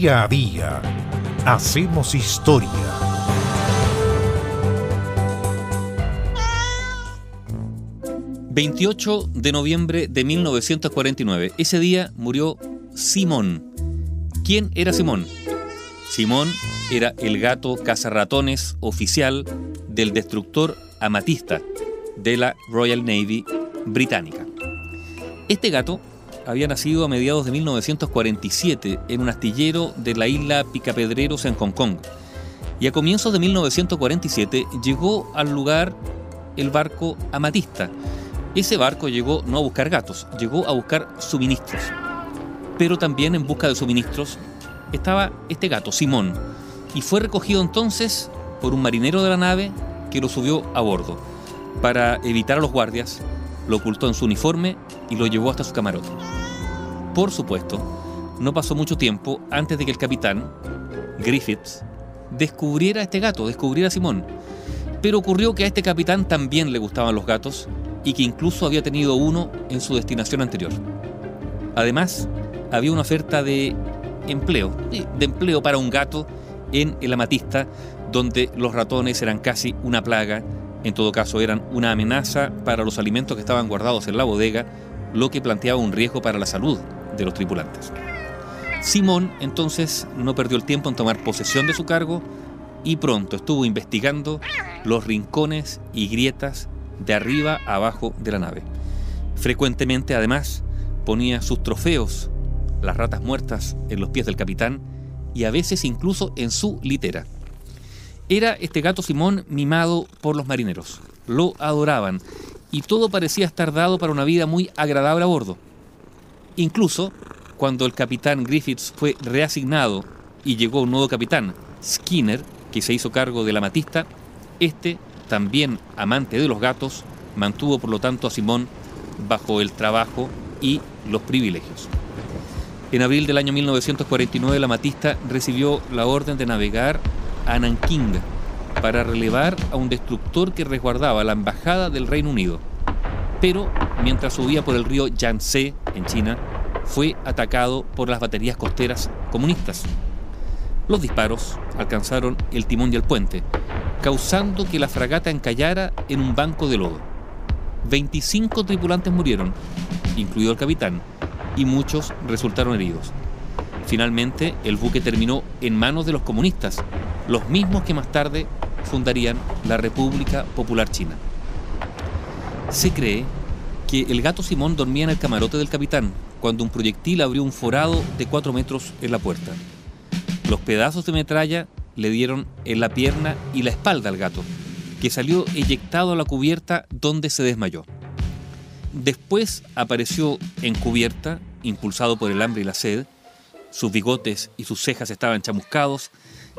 Día a día hacemos historia. ...28 de noviembre de 1949... ...ese día murió Simón. ¿Quién era Simón? Simón era el gato cazarratones oficial del destructor Amatista de la Royal Navy británica. Este gato había nacido a mediados de 1947 en un astillero de la isla Picapedreros en Hong Kong. Y a comienzos de 1947 llegó al lugar el barco Amatista. Ese barco llegó no a buscar gatos, llegó a buscar suministros. Pero también en busca de suministros estaba este gato, Simón, y fue recogido entonces por un marinero de la nave que lo subió a bordo. Para evitar a los guardias, lo ocultó en su uniforme y lo llevó hasta su camarote. Por supuesto, no pasó mucho tiempo antes de que el capitán, Griffiths, descubriera a este gato, descubriera a Simón. Pero ocurrió que a este capitán también le gustaban los gatos y que incluso había tenido uno en su destinación anterior. Además, había una oferta de empleo, de empleo para un gato en el Amatista, donde los ratones eran casi una plaga, en todo caso eran una amenaza para los alimentos que estaban guardados en la bodega, lo que planteaba un riesgo para la salud de los tripulantes. Simón entonces no perdió el tiempo en tomar posesión de su cargo y pronto estuvo investigando los rincones y grietas de arriba a abajo de la nave. Frecuentemente además ponía sus trofeos, las ratas muertas, en los pies del capitán y a veces incluso en su litera. Era este gato Simón mimado por los marineros. Lo adoraban y todo parecía estar dado para una vida muy agradable a bordo. Incluso cuando el capitán Griffiths fue reasignado y llegó un nuevo capitán, Skinner, que se hizo cargo de la matista, este, también amante de los gatos, mantuvo por lo tanto a Simón bajo el trabajo y los privilegios. En abril del año 1949 la matista recibió la orden de navegar a para relevar a un destructor que resguardaba la embajada del Reino Unido. Pero mientras subía por el río Yangtze, en China, fue atacado por las baterías costeras comunistas. Los disparos alcanzaron el timón y el puente, causando que la fragata encallara en un banco de lodo. 25 tripulantes murieron, incluido el capitán, y muchos resultaron heridos. Finalmente, el buque terminó en manos de los comunistas, los mismos que más tarde fundarían la República Popular China. Se cree que el gato Simón dormía en el camarote del capitán cuando un proyectil abrió un forado de 4 metros en la puerta. Los pedazos de metralla le dieron en la pierna y la espalda al gato, que salió eyectado a la cubierta donde se desmayó. Después apareció en cubierta, impulsado por el hambre y la sed, sus bigotes y sus cejas estaban chamuscados,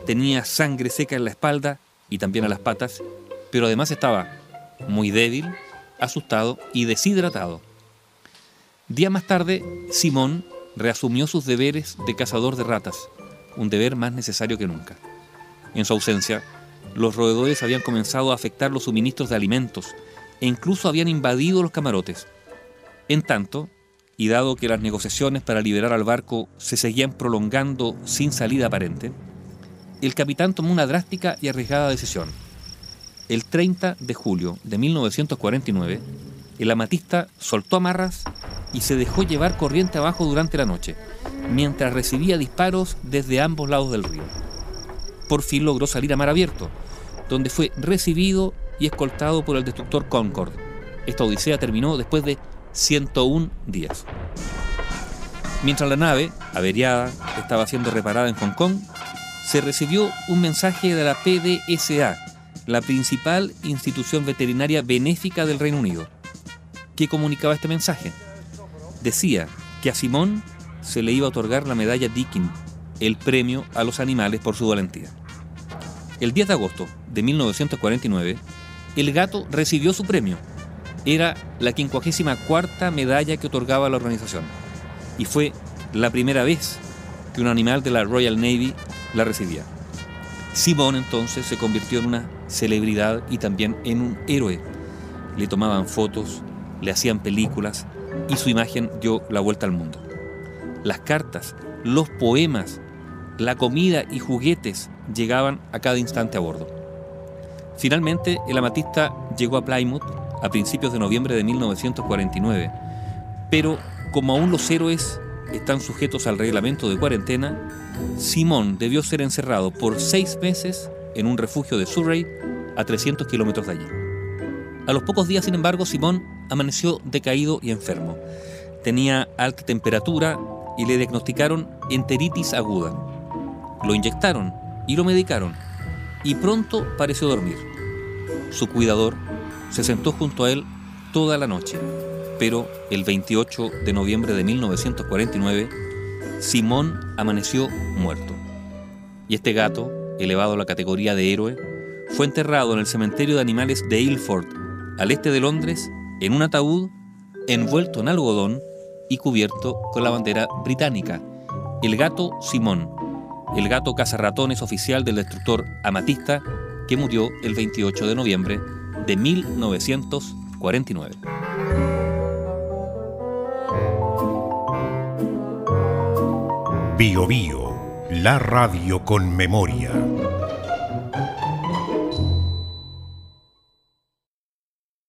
tenía sangre seca en la espalda y también a las patas, pero además estaba muy débil, asustado y deshidratado. Día más tarde, Simón reasumió sus deberes de cazador de ratas, un deber más necesario que nunca. En su ausencia, los roedores habían comenzado a afectar los suministros de alimentos e incluso habían invadido los camarotes. En tanto, y dado que las negociaciones para liberar al barco se seguían prolongando sin salida aparente, el capitán tomó una drástica y arriesgada decisión. El 30 de julio de 1949, el amatista soltó amarras y se dejó llevar corriente abajo durante la noche, mientras recibía disparos desde ambos lados del río. Por fin logró salir a mar abierto, donde fue recibido y escoltado por el destructor Concord. Esta odisea terminó después de 101 días. Mientras la nave, averiada, estaba siendo reparada en Hong Kong, se recibió un mensaje de la PDSA, la principal institución veterinaria benéfica del Reino Unido. ¿Qué comunicaba este mensaje? Decía que a Simón se le iba a otorgar la medalla Dickin, el premio a los animales por su valentía. El 10 de agosto de 1949, el gato recibió su premio. Era la 54 medalla que otorgaba la organización y fue la primera vez que un animal de la Royal Navy la recibía. Simón entonces se convirtió en una celebridad y también en un héroe. Le tomaban fotos, le hacían películas y su imagen dio la vuelta al mundo. Las cartas, los poemas, la comida y juguetes llegaban a cada instante a bordo. Finalmente, el amatista llegó a Plymouth a principios de noviembre de 1949, pero como aún los héroes están sujetos al reglamento de cuarentena, Simón debió ser encerrado por seis meses en un refugio de Surrey a 300 kilómetros de allí. A los pocos días, sin embargo, Simón amaneció decaído y enfermo. Tenía alta temperatura y le diagnosticaron enteritis aguda. Lo inyectaron y lo medicaron y pronto pareció dormir. Su cuidador se sentó junto a él toda la noche, pero el 28 de noviembre de 1949, Simón amaneció muerto. Y este gato, elevado a la categoría de héroe, fue enterrado en el cementerio de animales de Ilford, al este de Londres, en un ataúd envuelto en algodón y cubierto con la bandera británica. El gato Simón, el gato cazarratones oficial del destructor Amatista, que murió el 28 de noviembre de 1949. Bio Bio, la radio con memoria.